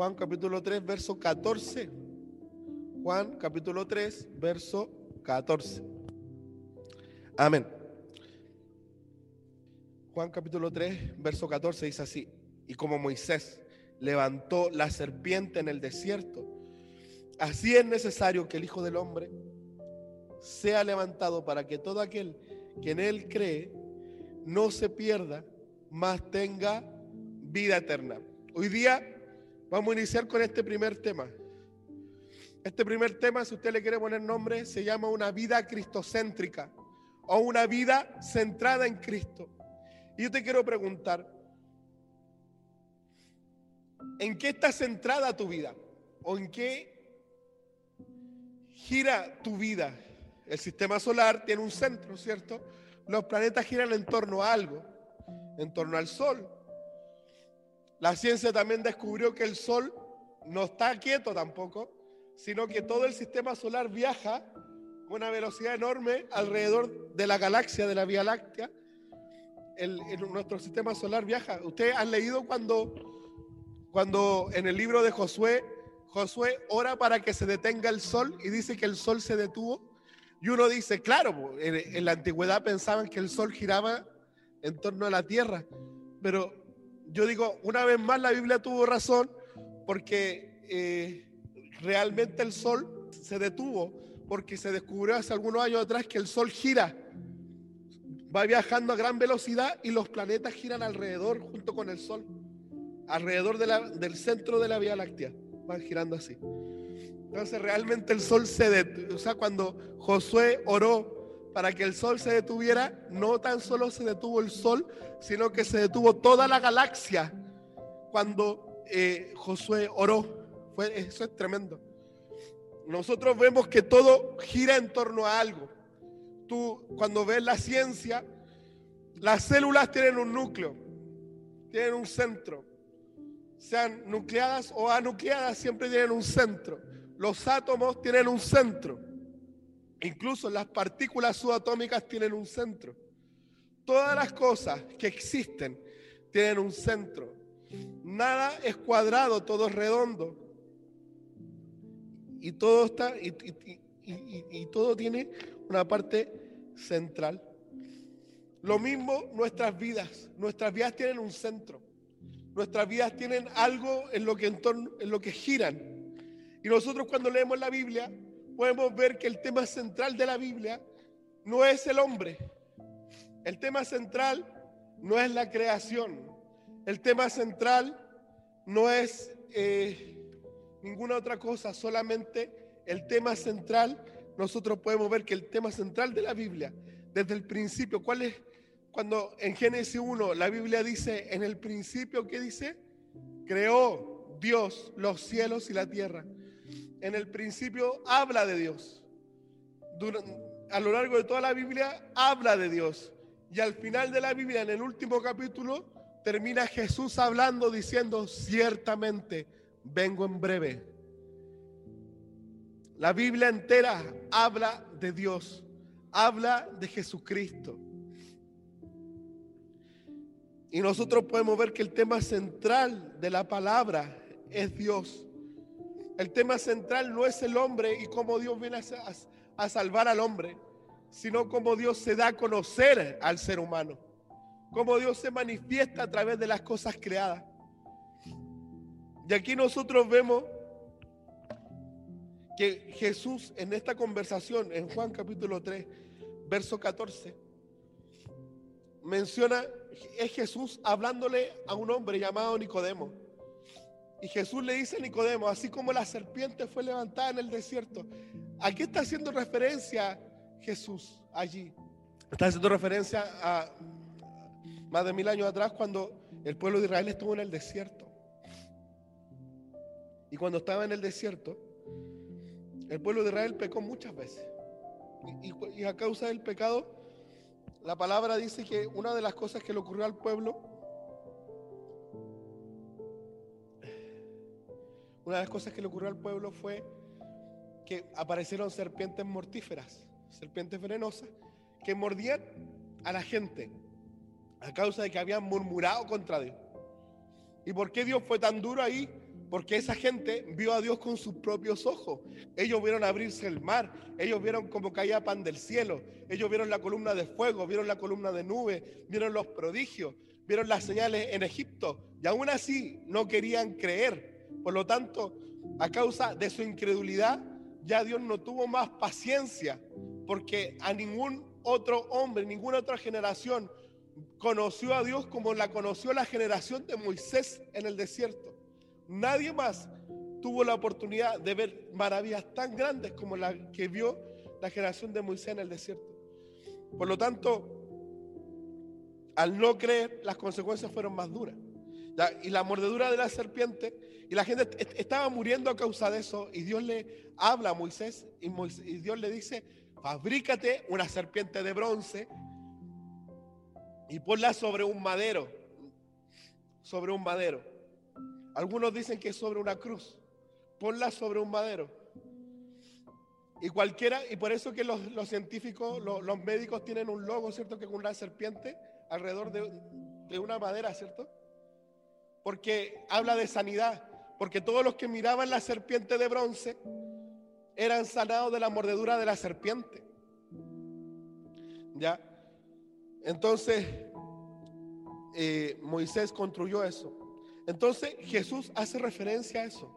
Juan capítulo 3, verso 14. Juan capítulo 3, verso 14. Amén. Juan capítulo 3, verso 14 dice así, y como Moisés levantó la serpiente en el desierto, así es necesario que el Hijo del Hombre sea levantado para que todo aquel que en él cree no se pierda, mas tenga vida eterna. Hoy día vamos a iniciar con este primer tema. Este primer tema, si usted le quiere poner nombre, se llama una vida cristocéntrica o una vida centrada en Cristo. Y yo te quiero preguntar, ¿en qué está centrada tu vida? ¿O en qué gira tu vida? El sistema solar tiene un centro, ¿cierto? Los planetas giran en torno a algo, en torno al Sol. La ciencia también descubrió que el Sol no está quieto tampoco, sino que todo el sistema solar viaja a una velocidad enorme alrededor de la galaxia, de la Vía Láctea. El, nuestro sistema solar viaja. Ustedes han leído cuando, cuando en el libro de Josué, Josué ora para que se detenga el sol y dice que el sol se detuvo. Y uno dice, claro, en, en la antigüedad pensaban que el sol giraba en torno a la tierra, pero yo digo, una vez más la Biblia tuvo razón porque eh, realmente el sol se detuvo porque se descubrió hace algunos años atrás que el sol gira, va viajando a gran velocidad y los planetas giran alrededor junto con el sol, alrededor del centro de la Vía Láctea, van girando así. Entonces realmente el sol se detuvo, o sea, cuando Josué oró para que el sol se detuviera, no tan solo se detuvo el sol, sino que se detuvo toda la galaxia cuando eh, Josué oró. Fue, eso es tremendo. Nosotros vemos que todo gira en torno a algo. Tú, cuando ves la ciencia, las células tienen un núcleo, tienen un centro. Sean nucleadas o anucleadas, siempre tienen un centro. Los átomos tienen un centro. Incluso las partículas subatómicas tienen un centro. Todas las cosas que existen tienen un centro. Nada es cuadrado, todo es redondo. Y todo está y, todo tiene una parte central. Lo mismo nuestras vidas. Nuestras vidas tienen un centro. Nuestras vidas tienen algo en lo que en, torno, en lo que giran. Y nosotros cuando leemos la Biblia podemos ver que el tema central de la Biblia no es el hombre. El tema central no es la creación. El tema central no es eh, ninguna otra cosa, solamente el tema central. Nosotros podemos ver que el tema central de la Biblia, desde el principio, ¿cuál es? Cuando en Génesis 1 la Biblia dice, en el principio, ¿qué dice? Creó Dios los cielos y la tierra en el principio habla de Dios. a lo largo de toda la Biblia habla de Dios. Y al final de la Biblia, en el último capítulo, termina Jesús hablando diciendo, ciertamente vengo en breve. La Biblia entera habla de Dios, habla de Jesucristo. Y nosotros podemos ver que el tema central de la palabra es Dios. El tema central no es el hombre y cómo Dios viene a, salvar al hombre, sino cómo Dios se da a conocer al ser humano, cómo Dios se manifiesta a través de las cosas creadas. Y aquí nosotros vemos que Jesús en esta conversación, en Juan capítulo 3, verso 14, menciona, es Jesús hablándole a un hombre llamado Nicodemo. Y Jesús le dice a Nicodemo, así como la serpiente fue levantada en el desierto, ¿a qué está haciendo referencia Jesús allí? Está haciendo referencia a más de mil años atrás cuando el pueblo de Israel estuvo en el desierto. Y cuando estaba en el desierto, el pueblo de Israel pecó muchas veces. Y, y, a causa del pecado, la palabra dice que una de las cosas que le ocurrió al pueblo Una de las cosas que le ocurrió al pueblo fue que aparecieron serpientes mortíferas, serpientes venenosas, que mordían a la gente a causa de que habían murmurado contra Dios. ¿Y por qué Dios fue tan duro ahí? Porque esa gente vio a Dios con sus propios ojos. Ellos vieron abrirse el mar, ellos vieron cómo caía pan del cielo, ellos vieron la columna de fuego, vieron la columna de nube, vieron los prodigios, vieron las señales en Egipto y aún así no querían creer. Por lo tanto, a causa de su incredulidad, ya Dios no tuvo más paciencia porque a ningún otro hombre, ninguna otra generación conoció a Dios como la conoció la generación de Moisés en el desierto. Nadie más tuvo la oportunidad de ver maravillas tan grandes como la que vio la generación de Moisés en el desierto. Por lo tanto, al no creer, las consecuencias fueron más duras. Y la mordedura de la serpiente, y la gente estaba muriendo a causa de eso, y Dios le habla a Moisés, y, Dios le dice, fabrícate una serpiente de bronce y ponla sobre un madero, sobre un madero. Algunos dicen que es sobre una cruz. Ponla sobre un madero. Y cualquiera, y por eso que los, científicos, los, médicos tienen un logo, ¿cierto? Que con una serpiente alrededor de, de una madera, ¿cierto? Porque habla de sanidad. Porque todos los que miraban la serpiente de bronce eran sanados de la mordedura de la serpiente. ¿Ya? Entonces, eh, Moisés construyó eso. Entonces Jesús hace referencia a eso,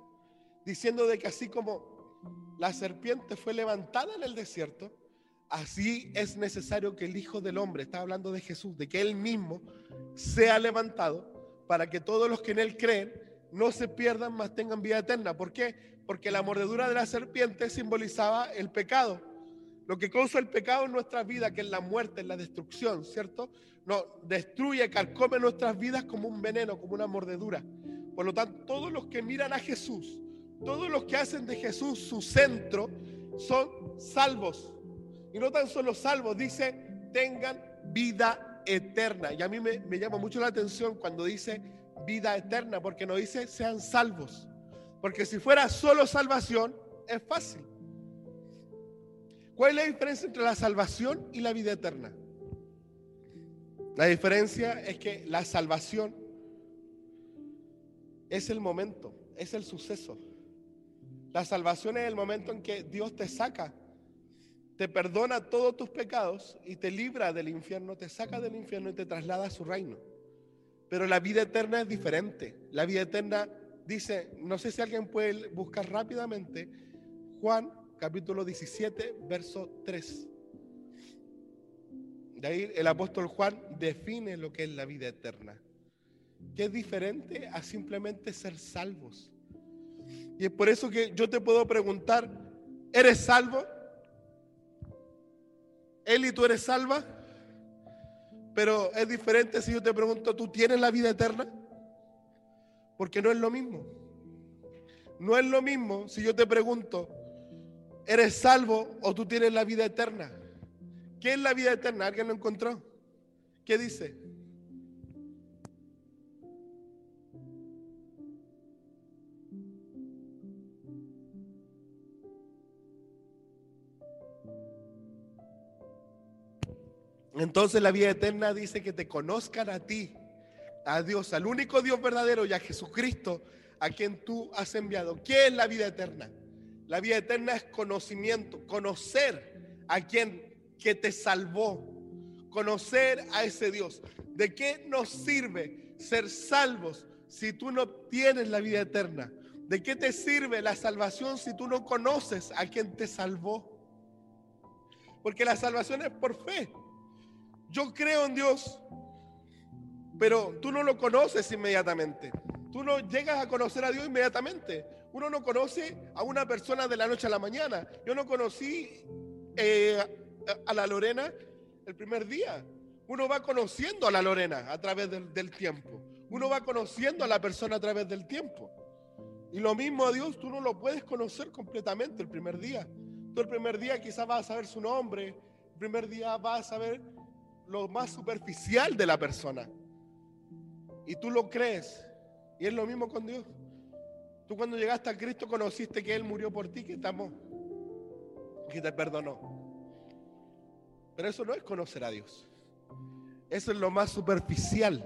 diciendo de que así como la serpiente fue levantada en el desierto, así es necesario que el Hijo del Hombre, está hablando de Jesús, de que Él mismo sea levantado para que todos los que en Él creen no se pierdan, más tengan vida eterna. ¿Por qué? Porque la mordedura de la serpiente simbolizaba el pecado. Lo que causa el pecado en nuestra vida, que es la muerte, es la destrucción, ¿cierto? no destruye, carcome nuestras vidas como un veneno, como una mordedura. Por lo tanto, todos los que miran a Jesús, todos los que hacen de Jesús su centro, son salvos. Y no tan solo salvos, dice, tengan vida eterna. Y a mí me, me llama mucho la atención cuando dice vida eterna, porque no dice sean salvos. Porque si fuera solo salvación, es fácil. ¿Cuál es la diferencia entre la salvación y la vida eterna? La diferencia es que la salvación es el momento, es el suceso. La salvación es el momento en que Dios te saca, te perdona todos tus pecados y te libra del infierno, te saca del infierno y te traslada a su reino. Pero la vida eterna es diferente. La vida eterna dice, no sé si alguien puede buscar rápidamente, Juan capítulo 17, verso 3. De ahí el apóstol Juan define lo que es la vida eterna, que es diferente a simplemente ser salvos. Y es por eso que yo te puedo preguntar, ¿eres salvo? Eli, ¿tú eres salva? Pero es diferente si yo te pregunto, ¿tú tienes la vida eterna? Porque no es lo mismo. No es lo mismo si yo te pregunto, ¿eres salvo o tú tienes la vida eterna? ¿Qué es la vida eterna? ¿Alguien lo encontró? ¿Qué dice? Entonces la vida eterna dice que te conozcan a ti, a Dios, al único Dios verdadero y a Jesucristo, a quien tú has enviado. ¿Qué es la vida eterna? La vida eterna es conocimiento, conocer a quien que te salvó. Conocer a ese Dios. ¿De qué nos sirve ser salvos si tú no tienes la vida eterna? ¿De qué te sirve la salvación si tú no conoces a quien te salvó? Porque la salvación es por fe. Yo creo en Dios, pero tú no lo conoces inmediatamente. Tú no llegas a conocer a Dios inmediatamente. Uno no conoce a una persona de la noche a la mañana. Yo no conocí eh, a la Lorena el primer día. Uno va conociendo a la Lorena a través del, tiempo. Uno va conociendo a la persona a través del tiempo. Y lo mismo a Dios, tú no lo puedes conocer completamente el primer día. Tú el primer día quizás vas a saber su nombre, el primer día vas a saber lo más superficial de la persona. Y tú lo crees. Y es lo mismo con Dios. Tú cuando llegaste a Cristo conociste que Él murió por ti, que te amó, que te perdonó. Pero eso no es conocer a Dios. Eso es lo más superficial,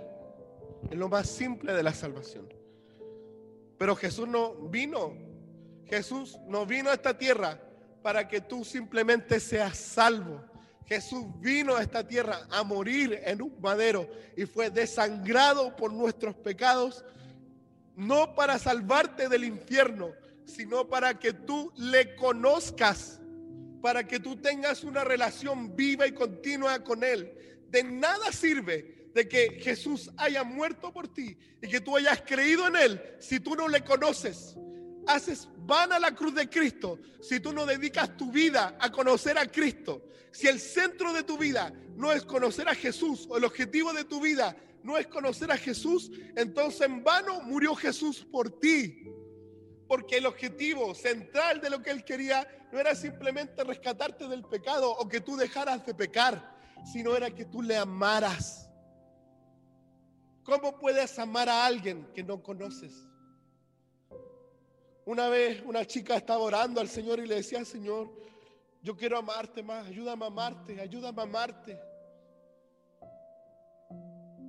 es lo más simple de la salvación. Pero Jesús no vino. Jesús no vino a esta tierra para que tú simplemente seas salvo. Jesús vino a esta tierra a morir en un madero y fue desangrado por nuestros pecados, no para salvarte del infierno, sino para que tú le conozcas, para que tú tengas una relación viva y continua con Él. De nada sirve de que Jesús haya muerto por ti y que tú hayas creído en Él si tú no le conoces. Haces vana la cruz de Cristo si tú no dedicas tu vida a conocer a Cristo. Si el centro de tu vida no es conocer a Jesús o el objetivo de tu vida no es conocer a Jesús, entonces en vano murió Jesús por ti. Porque el objetivo central de lo que él quería no era simplemente rescatarte del pecado o que tú dejaras de pecar, sino era que tú le amaras. ¿Cómo puedes amar a alguien que no conoces? Una vez una chica estaba orando al Señor y le decía, Señor, yo quiero amarte más, ayúdame a amarte, ayúdame a amarte.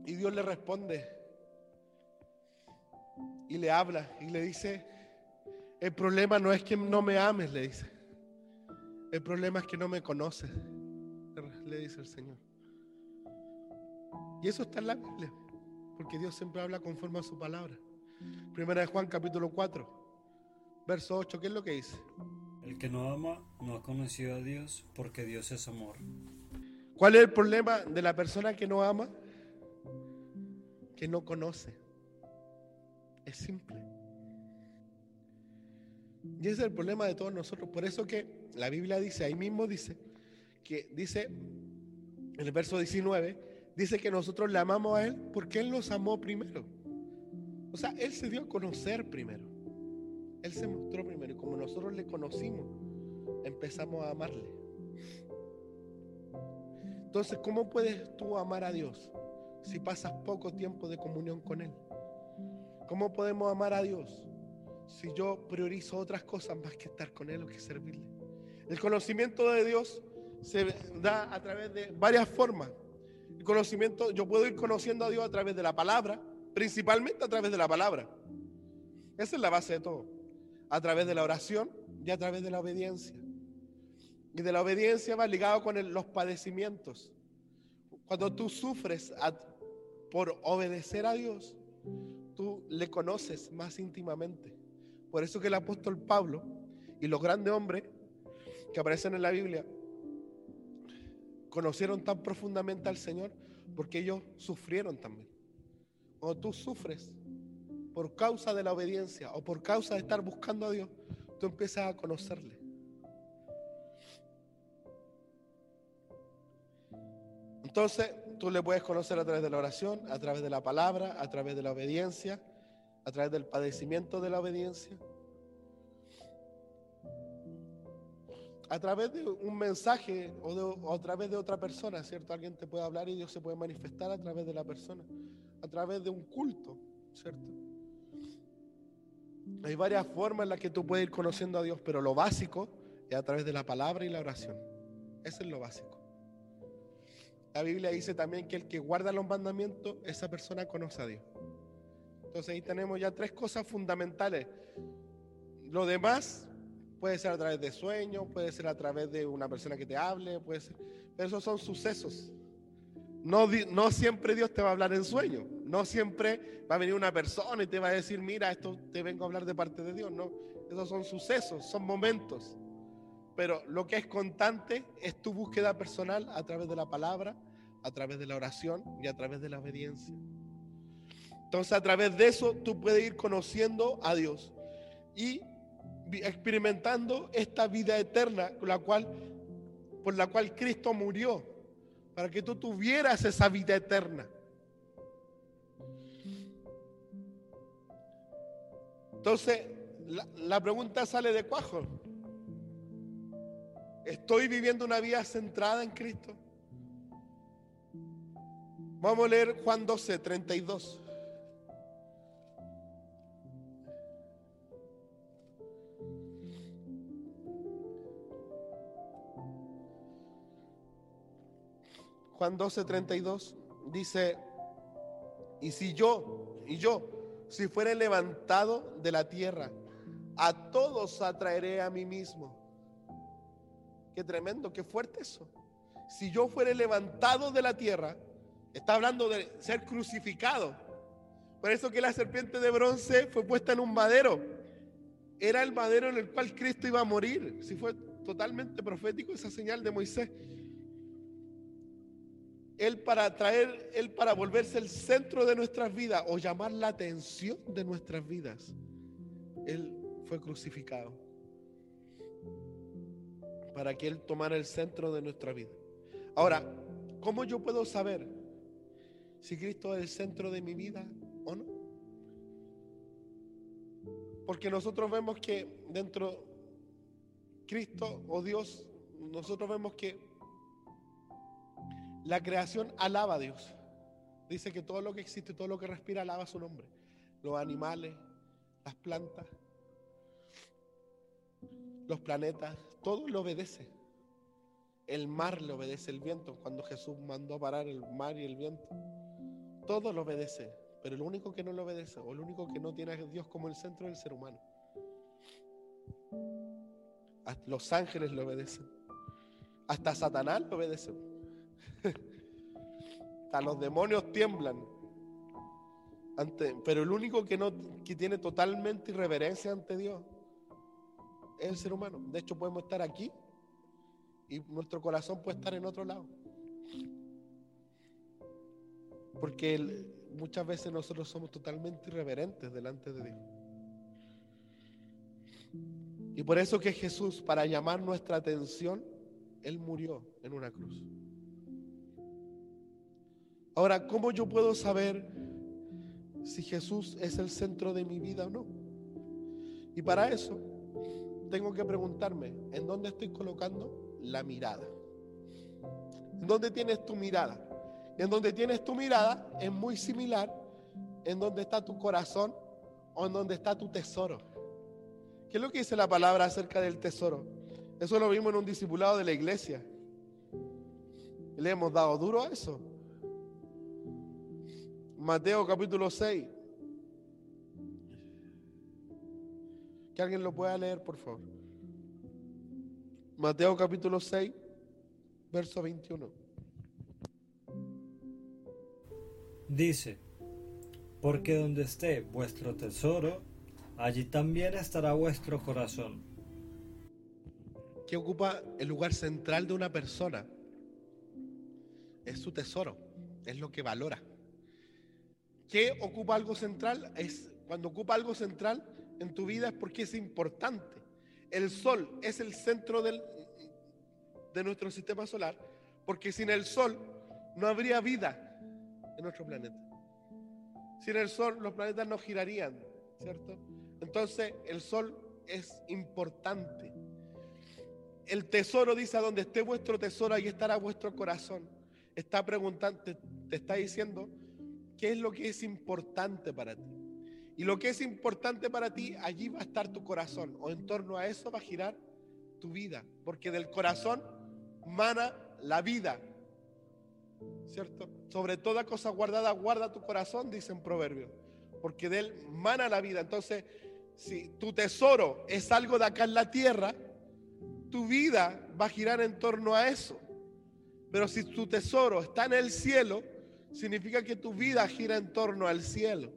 Y Dios le responde y le habla y le dice, el problema no es que no me ames, le dice. El problema es que no me conoces, le dice el Señor. Y eso está en la Biblia, porque Dios siempre habla conforme a su palabra. Primera de Juan capítulo 4, verso 8, ¿qué es lo que dice? El que no ama no ha conocido a Dios porque Dios es amor. ¿Cuál es el problema de la persona que no ama? Que no conoce. Es simple. Y ese es el problema de todos nosotros. Por eso que la Biblia dice, ahí mismo dice, que dice, en el verso 19, dice que nosotros le amamos a Él porque Él nos amó primero. O sea, Él se dio a conocer primero. Él se mostró primero y como nosotros le conocimos, empezamos a amarle. Entonces, ¿cómo puedes tú amar a Dios si pasas poco tiempo de comunión con Él? ¿Cómo podemos amar a Dios si yo priorizo otras cosas más que estar con Él o que servirle? El conocimiento de Dios se da a través de varias formas. El conocimiento, yo puedo ir conociendo a Dios a través de la palabra, principalmente a través de la palabra. Esa es la base de todo. A través de la oración y a través de la obediencia. Y de la obediencia va ligado con los padecimientos. Cuando tú sufres por obedecer a Dios, tú le conoces más íntimamente. Por eso que el apóstol Pablo y los grandes hombres que aparecen en la Biblia conocieron tan profundamente al Señor porque ellos sufrieron también. Cuando tú sufres por causa de la obediencia o por causa de estar buscando a Dios, tú empiezas a conocerle. Entonces, tú le puedes conocer a través de la oración, a través de la palabra, a través de la obediencia, a través del padecimiento de la obediencia, a través de un mensaje o, a través de otra persona, ¿cierto? Alguien te puede hablar y Dios se puede manifestar a través de la persona, a través de un culto, ¿cierto? Hay varias formas en las que tú puedes ir conociendo a Dios, pero lo básico es a través de la palabra y la oración. Eso es lo básico. La Biblia dice también que el que guarda los mandamientos, esa persona conoce a Dios. Entonces ahí tenemos ya tres cosas fundamentales. Lo demás puede ser a través de sueños, puede ser a través de una persona que te hable, puede ser, pero esos son sucesos. No, siempre Dios te va a hablar en sueño, no siempre va a venir una persona y te va a decir, mira, esto te vengo a hablar de parte de Dios, no, esos son sucesos, son momentos. Pero lo que es constante es tu búsqueda personal a través de la palabra, a través de la oración y a través de la obediencia. Entonces a través de eso tú puedes ir conociendo a Dios y experimentando esta vida eterna por la cual Cristo murió, para que tú tuvieras esa vida eterna. Entonces, la, la pregunta sale de cuajo. ¿Estoy viviendo una vida centrada en Cristo? Vamos a leer Juan 12, 32. Juan 12, 32 dice, y si yo y yo si fuere levantado de la tierra, a todos atraeré a mí mismo. Qué tremendo, qué fuerte eso. Si yo fuere levantado de la tierra, está hablando de ser crucificado. Por eso que la serpiente de bronce fue puesta en un madero. Era el madero en el cual Cristo iba a morir. Si fue totalmente profético esa señal de Moisés. Él para traer, Él para volverse el centro de nuestras vidas o llamar la atención de nuestras vidas. Él fue crucificado para que Él tomara el centro de nuestra vida. Ahora, ¿cómo yo puedo saber si Cristo es el centro de mi vida o no? Porque nosotros vemos que dentro Cristo o Dios, nosotros vemos que la creación alaba a Dios. Dice que todo lo que existe, todo lo que respira, alaba su nombre. Los animales, las plantas, los planetas, todo le obedece. El mar le obedece el viento. Cuando Jesús mandó a parar el mar y el viento, todo lo obedece. Pero el único que no lo obedece, o el único que no tiene a Dios como el centro, es el ser humano. Los ángeles le obedecen. Hasta Satanás le obedece. Hasta los demonios tiemblan. Ante, pero el único que, no, que tiene totalmente irreverencia ante Dios es el ser humano. De hecho, podemos estar aquí y nuestro corazón puede estar en otro lado. Porque muchas veces nosotros somos totalmente irreverentes delante de Dios. Y por eso que Jesús, para llamar nuestra atención, Él murió en una cruz. Ahora, ¿cómo yo puedo saber si Jesús es el centro de mi vida o no? Y para eso tengo que preguntarme, ¿en dónde estoy colocando la mirada? ¿En dónde tienes tu mirada? En donde tienes tu mirada es muy similar en donde está tu corazón o en donde está tu tesoro. ¿Qué es lo que dice la palabra acerca del tesoro? Eso lo vimos en un discipulado de la iglesia. Le hemos dado duro a eso. Mateo capítulo 6. Que alguien lo pueda leer, por favor. Mateo capítulo 6, verso 21. Dice, porque donde esté vuestro tesoro, allí también estará vuestro corazón. ¿Qué ocupa el lugar central de una persona? Es su tesoro, es lo que valora. ¿Qué ocupa algo central? Es cuando ocupa algo central en tu vida es porque es importante. El sol es el centro del, de nuestro sistema solar, porque sin el sol no habría vida en nuestro planeta. Sin el sol los planetas no girarían, ¿cierto? Entonces el sol es importante. El tesoro dice, a donde esté vuestro tesoro, ahí estará vuestro corazón. Está preguntando, te, te está diciendo qué es lo que es importante para ti. Y lo que es importante para ti, allí va a estar tu corazón. O en torno a eso va a girar tu vida. Porque del corazón mana la vida. ¿Cierto? Sobre toda cosa guardada, guarda tu corazón, dice en Proverbios. Porque de él mana la vida. Entonces, si tu tesoro es algo de acá en la tierra, tu vida va a girar en torno a eso. Pero si tu tesoro está en el cielo, significa que tu vida gira en torno al cielo.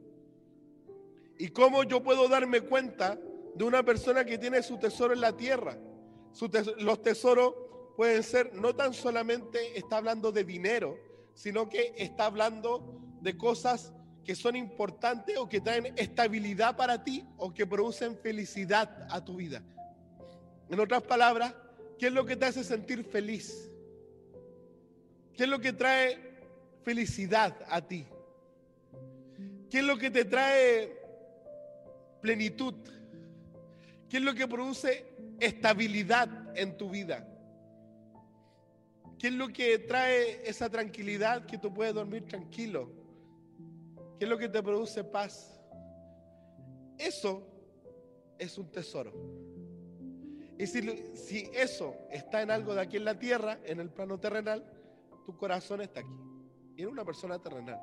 ¿Y cómo yo puedo darme cuenta de una persona que tiene su tesoro en la tierra? los tesoros pueden ser, no tan solamente está hablando de dinero, sino que está hablando de cosas que son importantes o que traen estabilidad para ti o que producen felicidad a tu vida. En otras palabras, ¿qué es lo que te hace sentir feliz? ¿Qué es lo que trae felicidad a ti? ¿Qué es lo que te trae plenitud? ¿Qué es lo que produce estabilidad en tu vida? ¿Qué es lo que trae esa tranquilidad que tú puedes dormir tranquilo? ¿Qué es lo que te produce paz? Eso es un tesoro. Y si, si eso está en algo de aquí en la tierra, en el plano terrenal, tu corazón está aquí. Y en una persona terrenal.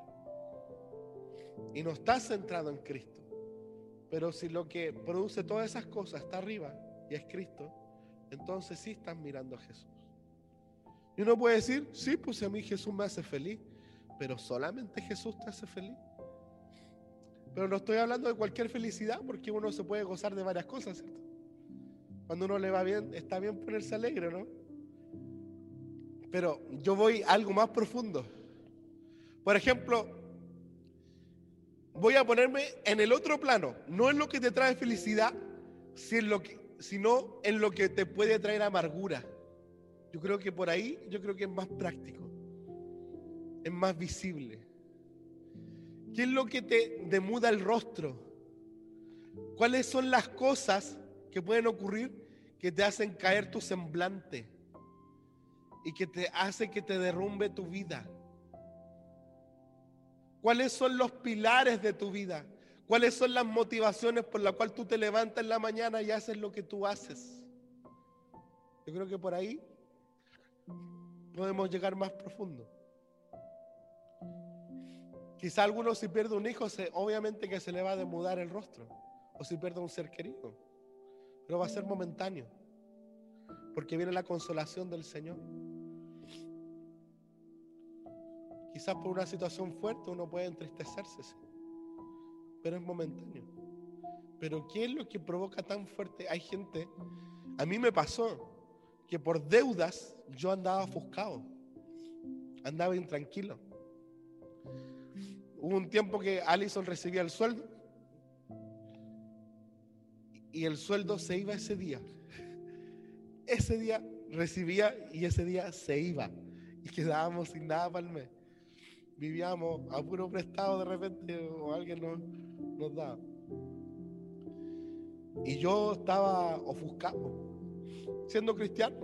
y no estás centrado en Cristo. Pero si lo que produce todas esas cosas está arriba y es Cristo, entonces sí estás mirando a Jesús. Y uno puede decir, sí, pues a mí Jesús me hace feliz, pero solamente Jesús te hace feliz. Pero no estoy hablando de cualquier felicidad porque uno se puede gozar de varias cosas, ¿cierto? Cuando uno le va bien, está bien ponerse alegre, ¿no? Pero yo voy a algo más profundo. Por ejemplo, voy a ponerme en el otro plano, no en lo que te trae felicidad, sino en lo que te puede traer amargura. Yo creo que por ahí, yo creo que es más práctico, es más visible. ¿Qué es lo que te demuda el rostro? ¿Cuáles son las cosas que pueden ocurrir que te hacen caer tu semblante y que te hace que te derrumbe tu vida? ¿Cuáles son los pilares de tu vida? ¿Cuáles son las motivaciones por las cuales tú te levantas en la mañana y haces lo que tú haces? Yo creo que por ahí podemos llegar más profundo. Quizá alguno si pierde un hijo, se, obviamente que se le va a demudar el rostro. O si pierde un ser querido. Pero va a ser momentáneo. Porque viene la consolación del Señor. Quizás por una situación fuerte uno puede entristecerse. Pero es momentáneo. Pero ¿qué es lo que provoca tan fuerte? Hay gente, a mí me pasó que por deudas yo andaba ofuscado. Andaba intranquilo Hubo un tiempo que Allison recibía el sueldo y el sueldo se iba ese día. Ese día recibía y ese día se iba y quedábamos sin nada para el mes. Vivíamos a puro prestado de repente o alguien nos, nos daba. Y yo estaba ofuscado, siendo cristiano.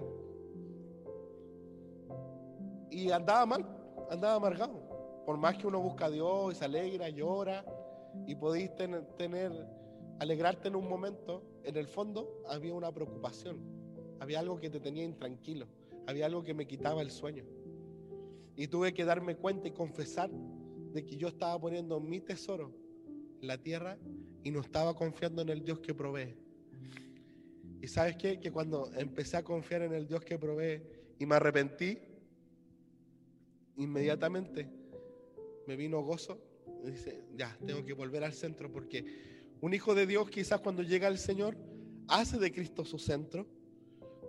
Y andaba mal, andaba amargado. Por más que uno busca a Dios y se alegra, llora y podéis tener, alegrarte en un momento, en el fondo había una preocupación, había algo que te tenía intranquilo, había algo que me quitaba el sueño. Y tuve que darme cuenta y confesar de que yo estaba poniendo mi tesoro en la tierra y no estaba confiando en el Dios que provee. Y sabes qué? Que cuando empecé a confiar en el Dios que provee y me arrepentí, inmediatamente me vino gozo. Dice, ya, tengo que volver al centro porque un hijo de Dios quizás cuando llega al Señor hace de Cristo su centro,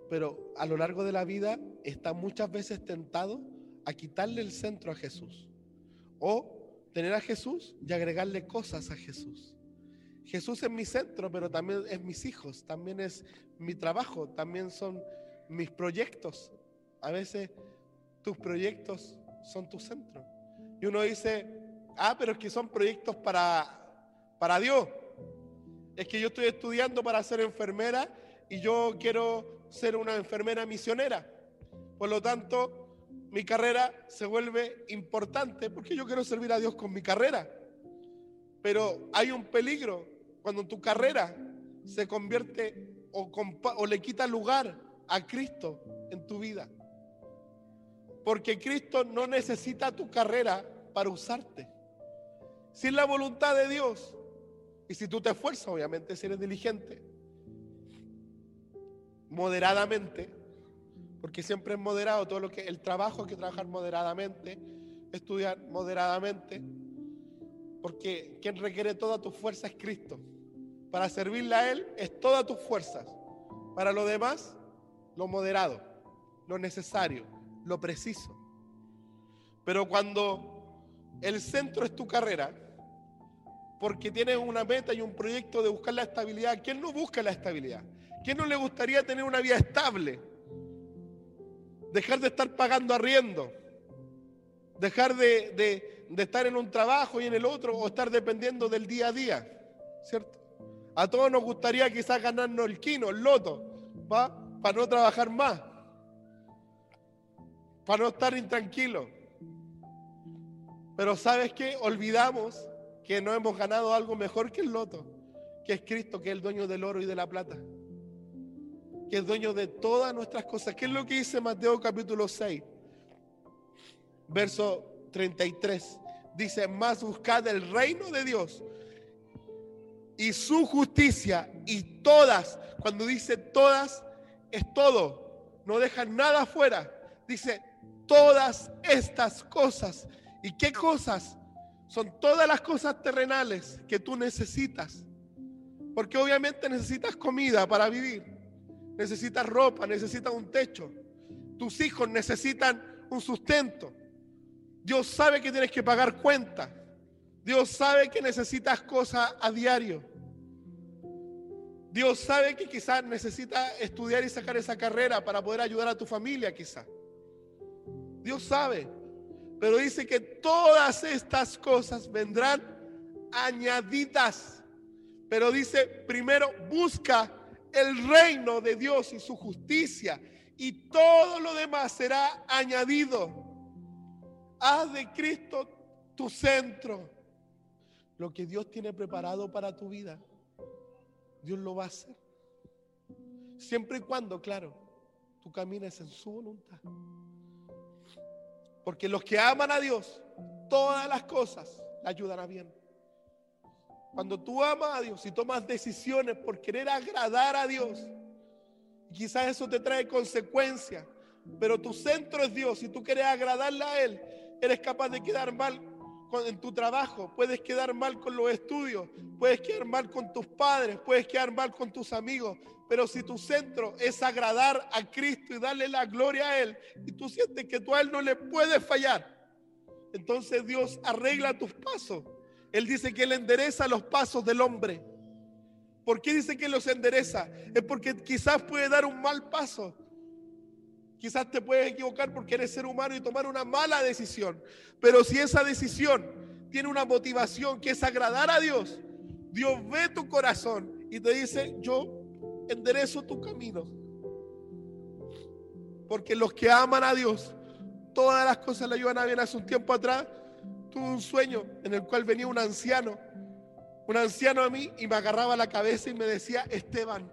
pero a lo largo de la vida está muchas veces tentado a quitarle el centro a Jesús o tener a Jesús y agregarle cosas a Jesús. Jesús es mi centro, pero también es mis hijos, también es mi trabajo, también son mis proyectos. A veces tus proyectos son tu centro. Y uno dice, ah, pero es que son proyectos para, para Dios. Es que yo estoy estudiando para ser enfermera y yo quiero ser una enfermera misionera. Por lo tanto, mi carrera se vuelve importante porque yo quiero servir a Dios con mi carrera. Pero hay un peligro cuando tu carrera se convierte o, le quita lugar a Cristo en tu vida. Porque Cristo no necesita tu carrera para usarte. Si es la voluntad de Dios, y si tú te esfuerzas, obviamente, si eres diligente, moderadamente, porque siempre es moderado todo lo que el trabajo hay que trabajar moderadamente, estudiar moderadamente, porque quien requiere toda tu fuerza es Cristo. Para servirle a Él es todas tus fuerzas. Para lo demás, lo moderado, lo necesario lo preciso. Pero cuando el centro es tu carrera, porque tienes una meta y un proyecto de buscar la estabilidad, ¿quién no busca la estabilidad? ¿Quién no le gustaría tener una vida estable? Dejar de estar pagando arriendo, dejar de, de estar en un trabajo y en el otro o estar dependiendo del día a día, ¿cierto? A todos nos gustaría quizás ganarnos el quino, el loto, ¿va? Para no trabajar más para no estar intranquilo. Pero ¿sabes qué? Olvidamos que no hemos ganado algo mejor que el loto, que es Cristo, que es el dueño del oro y de la plata, que es dueño de todas nuestras cosas. ¿Qué es lo que dice Mateo capítulo 6, verso 33? Dice, más buscad el reino de Dios y su justicia y todas, cuando dice todas, es todo, no deja nada afuera. Dice, todas estas cosas. ¿Y qué cosas? Son todas las cosas terrenales que tú necesitas. Porque obviamente necesitas comida para vivir, necesitas ropa, necesitas un techo. Tus hijos necesitan un sustento. Dios sabe que tienes que pagar cuentas. Dios sabe que necesitas cosas a diario. Dios sabe que quizás necesitas estudiar y sacar esa carrera para poder ayudar a tu familia, quizás. Dios sabe. Pero dice que todas estas cosas vendrán añadidas. Pero dice, primero busca el reino de Dios y su justicia y todo lo demás será añadido. Haz de Cristo tu centro. Lo que Dios tiene preparado para tu vida, Dios lo va a hacer. Siempre y cuando, claro, tú camines en su voluntad. Porque los que aman a Dios, todas las cosas le ayudan a bien. Cuando tú amas a Dios y tomas decisiones por querer agradar a Dios, quizás eso te trae consecuencias, pero tu centro es Dios y tú quieres agradarle a Él, eres capaz de quedar mal en tu trabajo, puedes quedar mal con los estudios, puedes quedar mal con tus padres, puedes quedar mal con tus amigos, pero si tu centro es agradar a Cristo y darle la gloria a Él, y tú sientes que tú a Él no le puedes fallar, entonces Dios arregla tus pasos. Él dice que Él endereza los pasos del hombre. ¿Por qué dice que los endereza? Es porque quizás puede dar un mal paso. Quizás te puedes equivocar porque eres ser humano y tomar una mala decisión. Pero si esa decisión tiene una motivación que es agradar a Dios, Dios ve tu corazón y te dice, yo enderezo tu camino. Porque los que aman a Dios, todas las cosas le ayudan a bien. Hace un tiempo atrás tuve un sueño en el cual venía un anciano, un anciano a mí y me agarraba la cabeza y me decía, Esteban,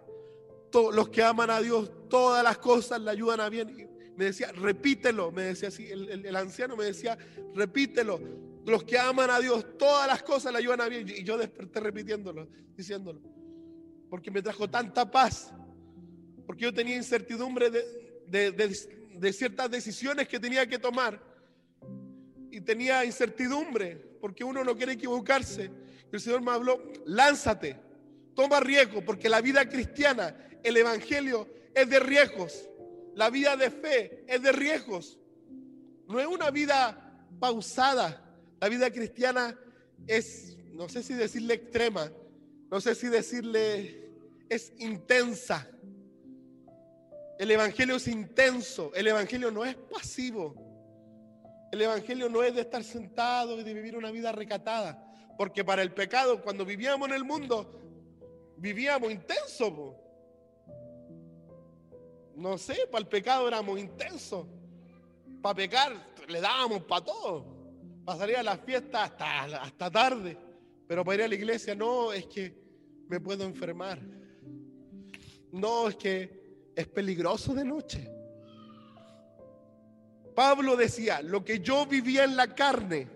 los que aman a Dios, todas las cosas le ayudan a bien. Y me decía, repítelo, me decía así, el, el anciano me decía, repítelo, los que aman a Dios, todas las cosas le ayudan a bien. Y yo desperté repitiéndolo, diciéndolo porque me trajo tanta paz, porque yo tenía incertidumbre de, ciertas decisiones que tenía que tomar. Y tenía incertidumbre, porque uno no quiere equivocarse. El Señor me habló, lánzate, toma riesgo, porque la vida cristiana, el Evangelio es de riesgos. La vida de fe es de riesgos. No es una vida pausada. La vida cristiana es, no sé si decirle extrema, no sé si decirle es intensa. El Evangelio es intenso. El Evangelio no es pasivo. El Evangelio no es de estar sentado y de vivir una vida recatada. Porque para el pecado, cuando vivíamos en el mundo, vivíamos intenso. No sé, para el pecado éramos intensos. Para pecar le dábamos para todo. Pasaría la fiesta hasta, hasta tarde. Pero para ir a la iglesia no, es que me puedo enfermar. No, es que es peligroso de noche. Pablo decía, lo que yo vivía en la carne,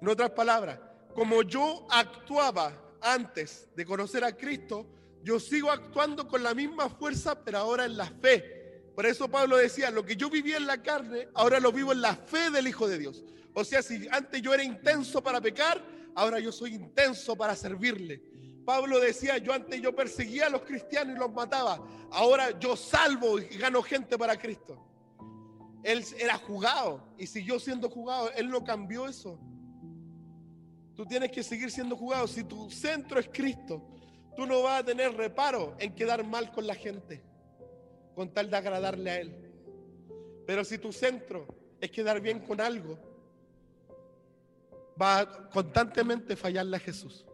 en otras palabras, como yo actuaba antes de conocer a Cristo, yo sigo actuando con la misma fuerza, pero ahora en la fe. Por eso Pablo decía, lo que yo vivía en la carne, ahora lo vivo en la fe del Hijo de Dios. O sea, si antes yo era intenso para pecar, ahora yo soy intenso para servirle. Pablo decía, yo antes yo perseguía a los cristianos y los mataba, ahora yo salvo y gano gente para Cristo. Él era jugado y siguió siendo jugado, él no cambió eso. Tú tienes que seguir siendo jugado. Si tu centro es Cristo, tú no vas a tener reparo en quedar mal con la gente, con tal de agradarle a Él. Pero si tu centro es quedar bien con algo, va a constantemente fallarle a Jesús.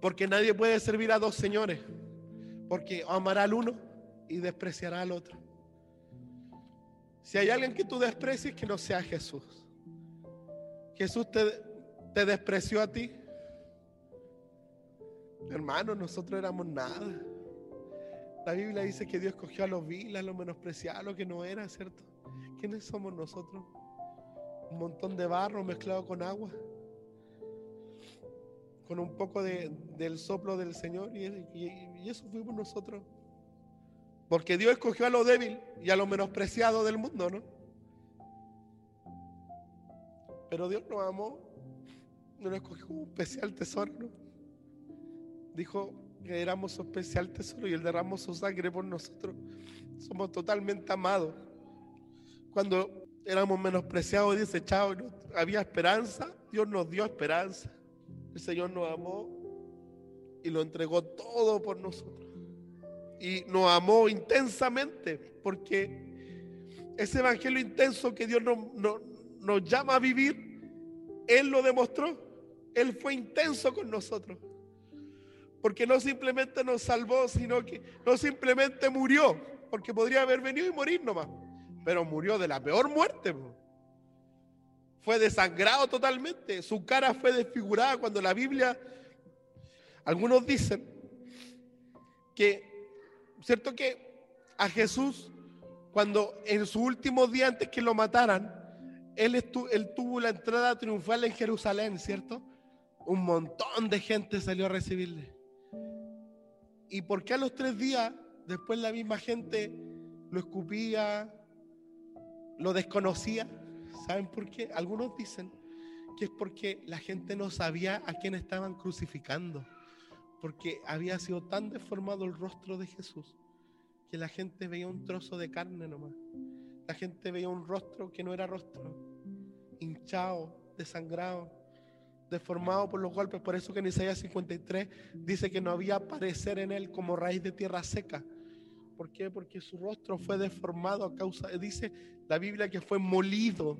Porque nadie puede servir a dos señores. Porque amará al uno y despreciará al otro. Si hay alguien que tú desprecies, que no sea Jesús. Jesús te, te despreció a ti. Hermano, nosotros éramos nada. La Biblia dice que Dios cogió a los viles, a los menospreciados, a los que no era, ¿cierto? ¿Quiénes somos nosotros? un montón de barro mezclado con agua, con un poco de, del soplo del Señor, y, y eso fuimos nosotros. Porque Dios escogió a lo débil y a lo menospreciado del mundo, ¿no? Pero Dios nos amó, nos escogió un especial tesoro, ¿no? Dijo que éramos su especial tesoro y Él derramó su sangre por nosotros. Somos totalmente amados. Cuando éramos menospreciados y desechados, había esperanza, Dios nos dio esperanza. El Señor nos amó y lo entregó todo por nosotros y nos amó intensamente, porque ese evangelio intenso que Dios nos, llama a vivir, Él lo demostró. Él fue intenso con nosotros. Porque no simplemente nos salvó, sino que no simplemente murió, porque podría haber venido y morir nomás, pero murió de la peor muerte. Fue desangrado totalmente, su cara fue desfigurada cuando la Biblia, algunos dicen que ¿cierto que a Jesús, cuando en su último día antes que lo mataran, él, él tuvo la entrada triunfal en Jerusalén, ¿cierto? Un montón de gente salió a recibirle. ¿Y por qué a los tres días después la misma gente lo escupía, lo desconocía? ¿Saben por qué? Algunos dicen que es porque la gente no sabía a quién estaban crucificando porque había sido tan deformado el rostro de Jesús que la gente veía un trozo de carne nomás. La gente veía un rostro que no era rostro, hinchado, desangrado, deformado por los golpes. Por eso que en Isaías 53 dice que no había parecer en él como raíz de tierra seca. ¿Por qué? Porque su rostro fue deformado a causa, dice la Biblia que fue molido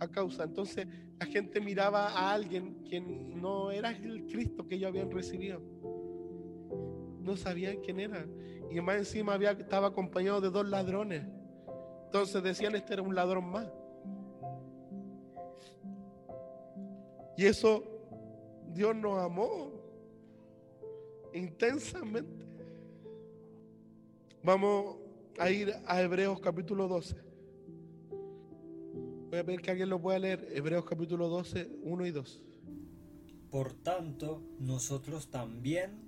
a causa. Entonces la gente miraba a alguien que no era el Cristo que ellos habían recibido. No sabían quién era. Y más encima había, estaba acompañado de dos ladrones. Entonces decían, este era un ladrón más. Y eso Dios nos amó intensamente. Vamos a ir a Hebreos capítulo 12. Voy a pedir que alguien lo pueda leer. Hebreos capítulo 12, 1 y 2. Por tanto, nosotros también,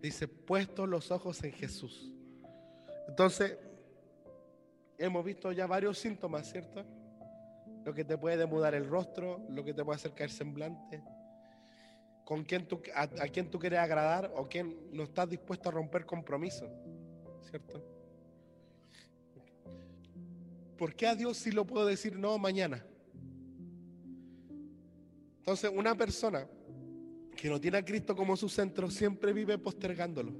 Dice, puesto los ojos en Jesús. Entonces, hemos visto ya varios síntomas, ¿cierto? Lo que te puede demudar el rostro, lo que te puede hacer caer semblante, con quién tú, a, a quién tú quieres agradar o quién no estás dispuesto a romper compromiso, ¿cierto? ¿Por qué a Dios sí lo puedo decir no mañana? Entonces, una persona que no tiene a Cristo como su centro siempre vive postergándolo.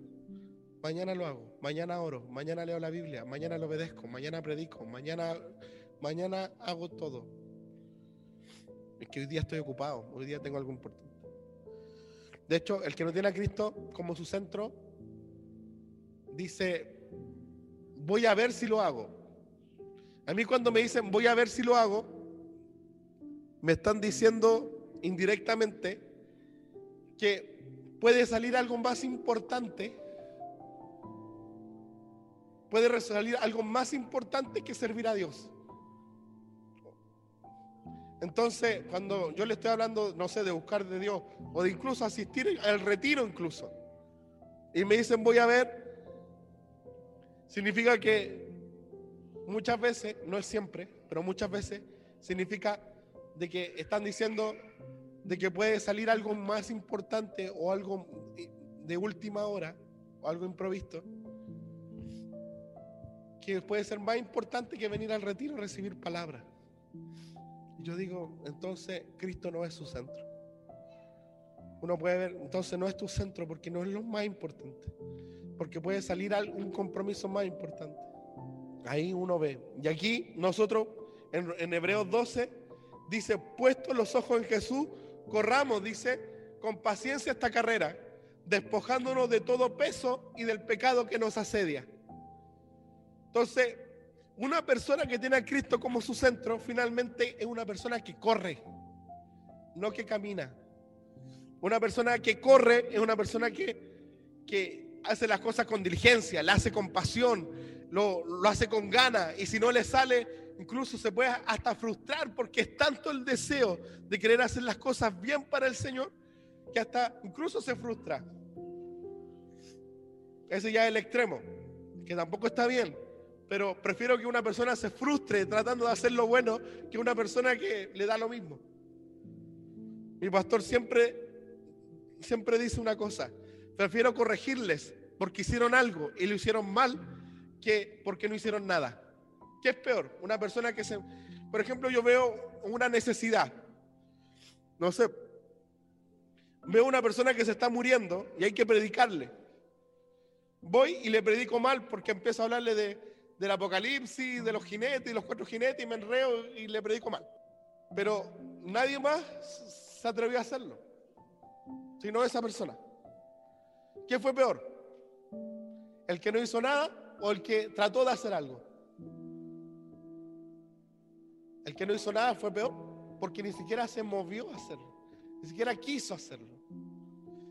Mañana lo hago, mañana oro, mañana leo la Biblia, mañana lo obedezco, mañana predico, mañana, mañana hago todo. Es que hoy día estoy ocupado, hoy día tengo algo importante. De hecho, el que no tiene a Cristo como su centro dice, voy a ver si lo hago. A mí cuando me dicen voy a ver si lo hago, me están diciendo indirectamente que puede salir algo más importante, puede salir algo más importante que servir a Dios. Entonces, cuando yo le estoy hablando, no sé, de buscar de Dios o de incluso asistir al retiro incluso, y me dicen voy a ver, significa que muchas veces, no es siempre, pero muchas veces significa de que están diciendo de que puede salir algo más importante o algo de última hora o algo improvisto que puede ser más importante que venir al retiro a recibir palabra. yo digo, entonces Cristo no es su centro. Uno puede ver, entonces no es tu centro porque no es lo más importante. Porque puede salir un compromiso más importante. Ahí uno ve. Y aquí nosotros, en, en Hebreos 12, dice, puesto los ojos en Jesús, corramos, dice, con paciencia esta carrera, despojándonos de todo peso y del pecado que nos asedia. Entonces, una persona que tiene a Cristo como su centro, finalmente es una persona que corre, no que camina. Una persona que corre es una persona que, que hace las cosas con diligencia, la hace con pasión, lo, lo hace con ganas y si no le sale, incluso se puede hasta frustrar porque es tanto el deseo de querer hacer las cosas bien para el Señor que hasta incluso se frustra. Ese ya es el extremo, que tampoco está bien, pero prefiero que una persona se frustre tratando de hacer lo bueno que una persona que le da lo mismo. Mi pastor siempre, siempre dice una cosa, prefiero corregirles porque hicieron algo y lo hicieron mal que porque no hicieron nada. ¿Qué es peor? Una persona que se... Por ejemplo, yo veo una necesidad. No sé. Veo una persona que se está muriendo y hay que predicarle. Voy y le predico mal porque empiezo a hablarle de, del apocalipsis, de los jinetes y los cuatro jinetes y me enreo y le predico mal. Pero nadie más se atrevió a hacerlo, sino esa persona. ¿Qué fue peor? ¿El que no hizo nada o el que trató de hacer algo? El que no hizo nada fue peor porque ni siquiera se movió a hacerlo, ni siquiera quiso hacerlo.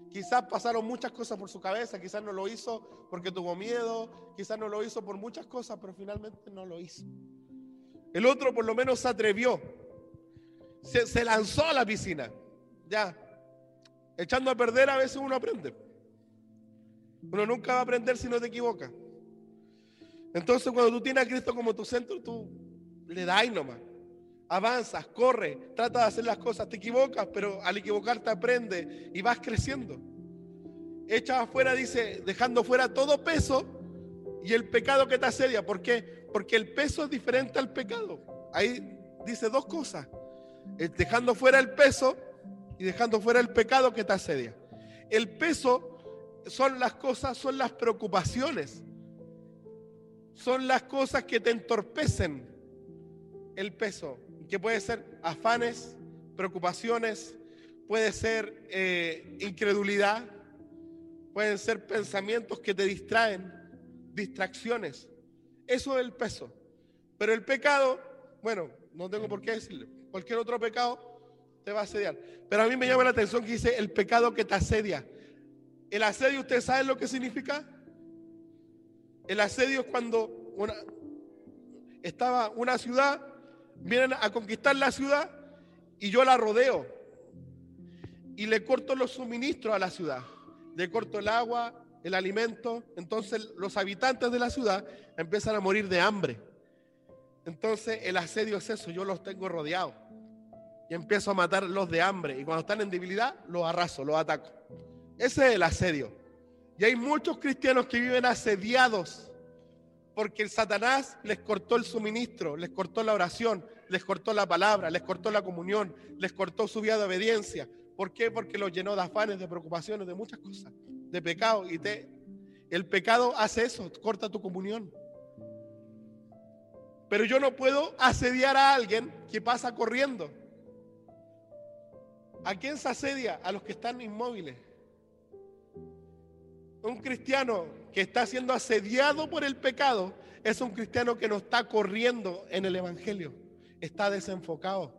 Quizás pasaron muchas cosas por su cabeza, quizás no lo hizo porque tuvo miedo, quizás no lo hizo por muchas cosas, pero finalmente no lo hizo. El otro por lo menos se atrevió, se, lanzó a la piscina, ya, echando a perder a veces uno aprende. Uno nunca va a aprender si no te equivoca. Entonces cuando tú tienes a Cristo como tu centro, tú le das nomás avanzas, corre, trata de hacer las cosas, te equivocas, pero al equivocarte aprende y vas creciendo. Echa afuera, dice, dejando fuera todo peso y el pecado que te asedia. ¿Por qué? Porque el peso es diferente al pecado. Ahí dice dos cosas. Dejando fuera el peso y dejando fuera el pecado que te asedia. El peso son las cosas, son las preocupaciones. Son las cosas que te entorpecen el peso que puede ser afanes, preocupaciones, puede ser eh, incredulidad, pueden ser pensamientos que te distraen, distracciones. Eso es el peso. Pero el pecado, bueno, no tengo por qué decirle, cualquier otro pecado te va a asediar. Pero a mí me llama la atención que dice el pecado que te asedia. El asedio, ¿ustedes saben lo que significa? El asedio es cuando una, estaba una ciudad vienen a conquistar la ciudad y yo la rodeo y le corto los suministros a la ciudad. Le corto el agua, el alimento. Entonces los habitantes de la ciudad empiezan a morir de hambre. Entonces el asedio es eso, yo los tengo rodeados. Y empiezo a matar los de hambre. Y cuando están en debilidad, los arraso, los ataco. Ese es el asedio. Y hay muchos cristianos que viven asediados porque el Satanás les cortó el suministro, les cortó la oración, les cortó la palabra, les cortó la comunión, les cortó su vida de obediencia. ¿Por qué? Porque los llenó de afanes, de preocupaciones, de muchas cosas, de pecado. Y te, el pecado hace eso, corta tu comunión. Pero yo no puedo asediar a alguien que pasa corriendo. ¿A quién se asedia? A los que están inmóviles. Un cristiano que está siendo asediado por el pecado es un cristiano que no está corriendo en el Evangelio, está desenfocado,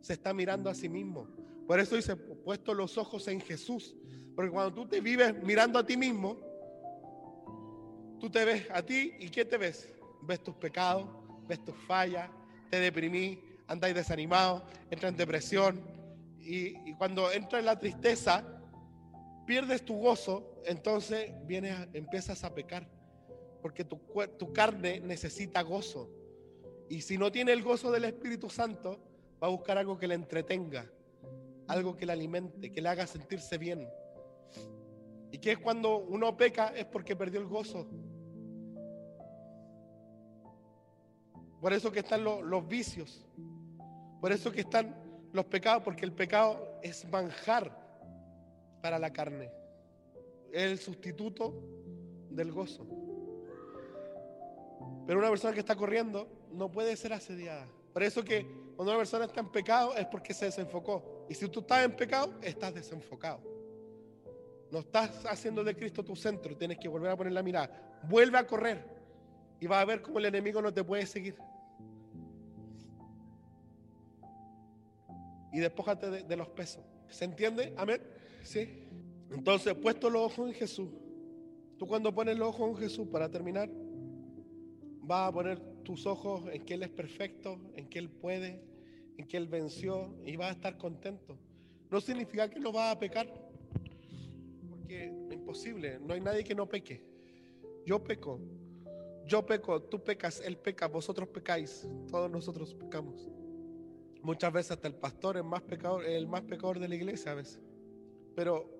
se está mirando a sí mismo. Por eso dice, puesto los ojos en Jesús, porque cuando tú te vives mirando a ti mismo, tú te ves a ti y ¿qué te ves? Ves tus pecados, ves tus fallas, te deprimí, andáis desanimado, entras en depresión y, y cuando entra en la tristeza, pierdes tu gozo, entonces vienes, empiezas a pecar, porque tu, tu carne necesita gozo. Y si no tiene el gozo del Espíritu Santo, va a buscar algo que le entretenga, algo que le alimente, que le haga sentirse bien. ¿Y que es cuando uno peca? Es porque perdió el gozo. Por eso que están los, los vicios. Por eso que están los pecados, porque el pecado es manjar para la carne. Es el sustituto del gozo. Pero una persona que está corriendo no puede ser asediada, Por eso que cuando una persona está en pecado es porque se desenfocó. Y si tú estás en pecado, estás desenfocado. No estás haciendo de Cristo tu centro, tienes que volver a poner la mirada. Vuelve a correr y vas a ver cómo el enemigo no te puede seguir. Y despójate de, de los pesos. ¿Se entiende? Amén. Sí. Entonces, puesto los ojos en Jesús, tú cuando pones los ojos en Jesús, para terminar, vas a poner tus ojos en que Él es perfecto, en que Él puede, en que Él venció y vas a estar contento. No significa que no vas a pecar, porque es imposible, no hay nadie que no peque. Yo peco, yo peco, tú pecas, Él peca, vosotros pecáis, todos nosotros pecamos. Muchas veces hasta el pastor es más pecador, el más pecador de la iglesia a veces. Pero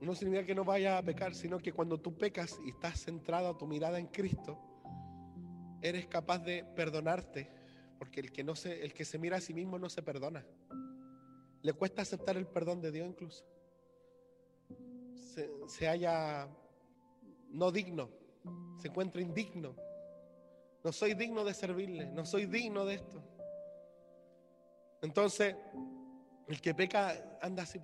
no significa que no vayas a pecar, sino que cuando tú pecas y estás centrado a tu mirada en Cristo, eres capaz de perdonarte, porque el que no se, el que se mira a sí mismo no se perdona. Le cuesta aceptar el perdón de Dios incluso. Se, se halla no digno, se encuentra indigno. No soy digno de servirle, no soy digno de esto. Entonces, el que peca anda así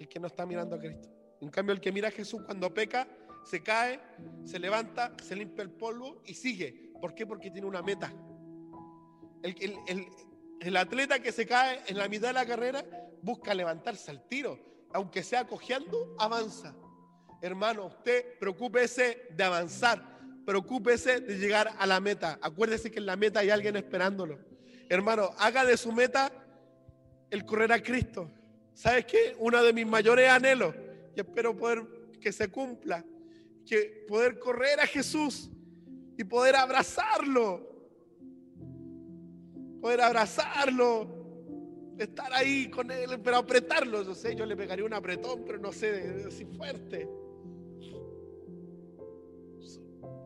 el que no está mirando a Cristo. En cambio, el que mira a Jesús cuando peca, se cae, se levanta, se limpia el polvo y sigue. ¿Por qué? Porque tiene una meta. El, atleta que se cae en la mitad de la carrera busca levantarse al tiro. Aunque sea cojeando, avanza. Hermano, usted preocúpese de avanzar. Preocúpese de llegar a la meta. Acuérdese que en la meta hay alguien esperándolo. Hermano, haga de su meta el correr a Cristo. ¿Sabes qué? Uno de mis mayores anhelos, y espero poder que se cumpla, que poder correr a Jesús y poder abrazarlo, poder abrazarlo, estar ahí con él, pero apretarlo, no sé, yo le pegaría un apretón, pero no sé, así fuerte.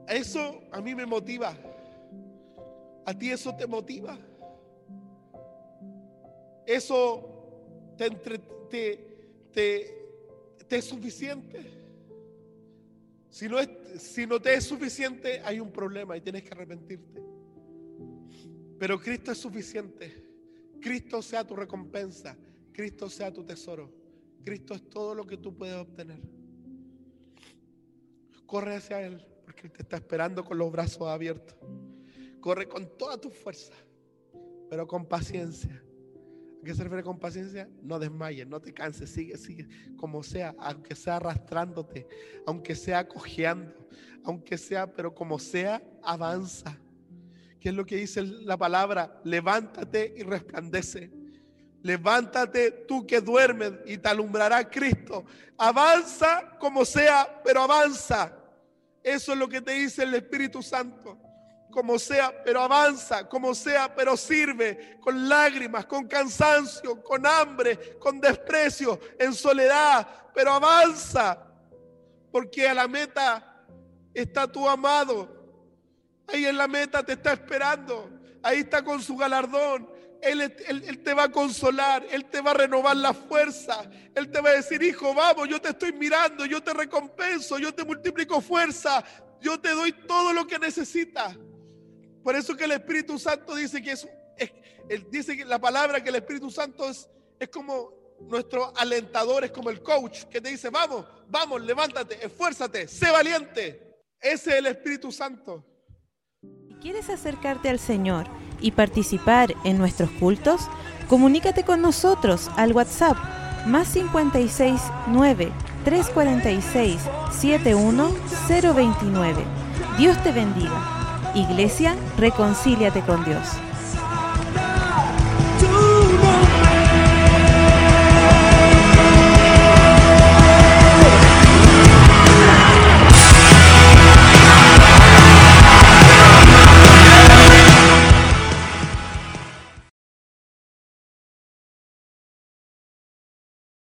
Eso a mí me motiva. ¿A ti eso te motiva? Eso te, es suficiente. Si no, es, si no te es suficiente, hay un problema y tienes que arrepentirte. Pero Cristo es suficiente. Cristo sea tu recompensa. Cristo sea tu tesoro. Cristo es todo lo que tú puedes obtener. Corre hacia Él porque Él te está esperando con los brazos abiertos. Corre con toda tu fuerza, pero con paciencia qué se refiere con paciencia? No desmayes, no te canses, sigue, sigue, como sea, aunque sea arrastrándote, aunque sea cojeando, aunque sea, pero como sea, avanza. ¿Qué es lo que dice la palabra? Levántate y resplandece. Levántate tú que duermes y te alumbrará Cristo. Avanza como sea, pero avanza. Eso es lo que te dice el Espíritu Santo como sea, pero avanza, como sea, pero sirve, con lágrimas, con cansancio, con hambre, con desprecio, en soledad, pero avanza, porque a la meta está tu amado. Ahí en la meta te está esperando, ahí está con su galardón. Él, él, te va a consolar, Él te va a renovar la fuerza, Él te va a decir, hijo, vamos, yo te estoy mirando, yo te recompenso, yo te multiplico fuerza, yo te doy todo lo que necesitas. Por eso que el Espíritu Santo dice que es, dice que la palabra que el Espíritu Santo es, es como nuestro alentador, es como el coach que te dice, vamos, vamos, levántate, esfuérzate, sé valiente. Ese es el Espíritu Santo. ¿Quieres acercarte al Señor y participar en nuestros cultos? Comunícate con nosotros al WhatsApp más 56 9 346 71029. Dios te bendiga. Iglesia, reconcíliate con Dios.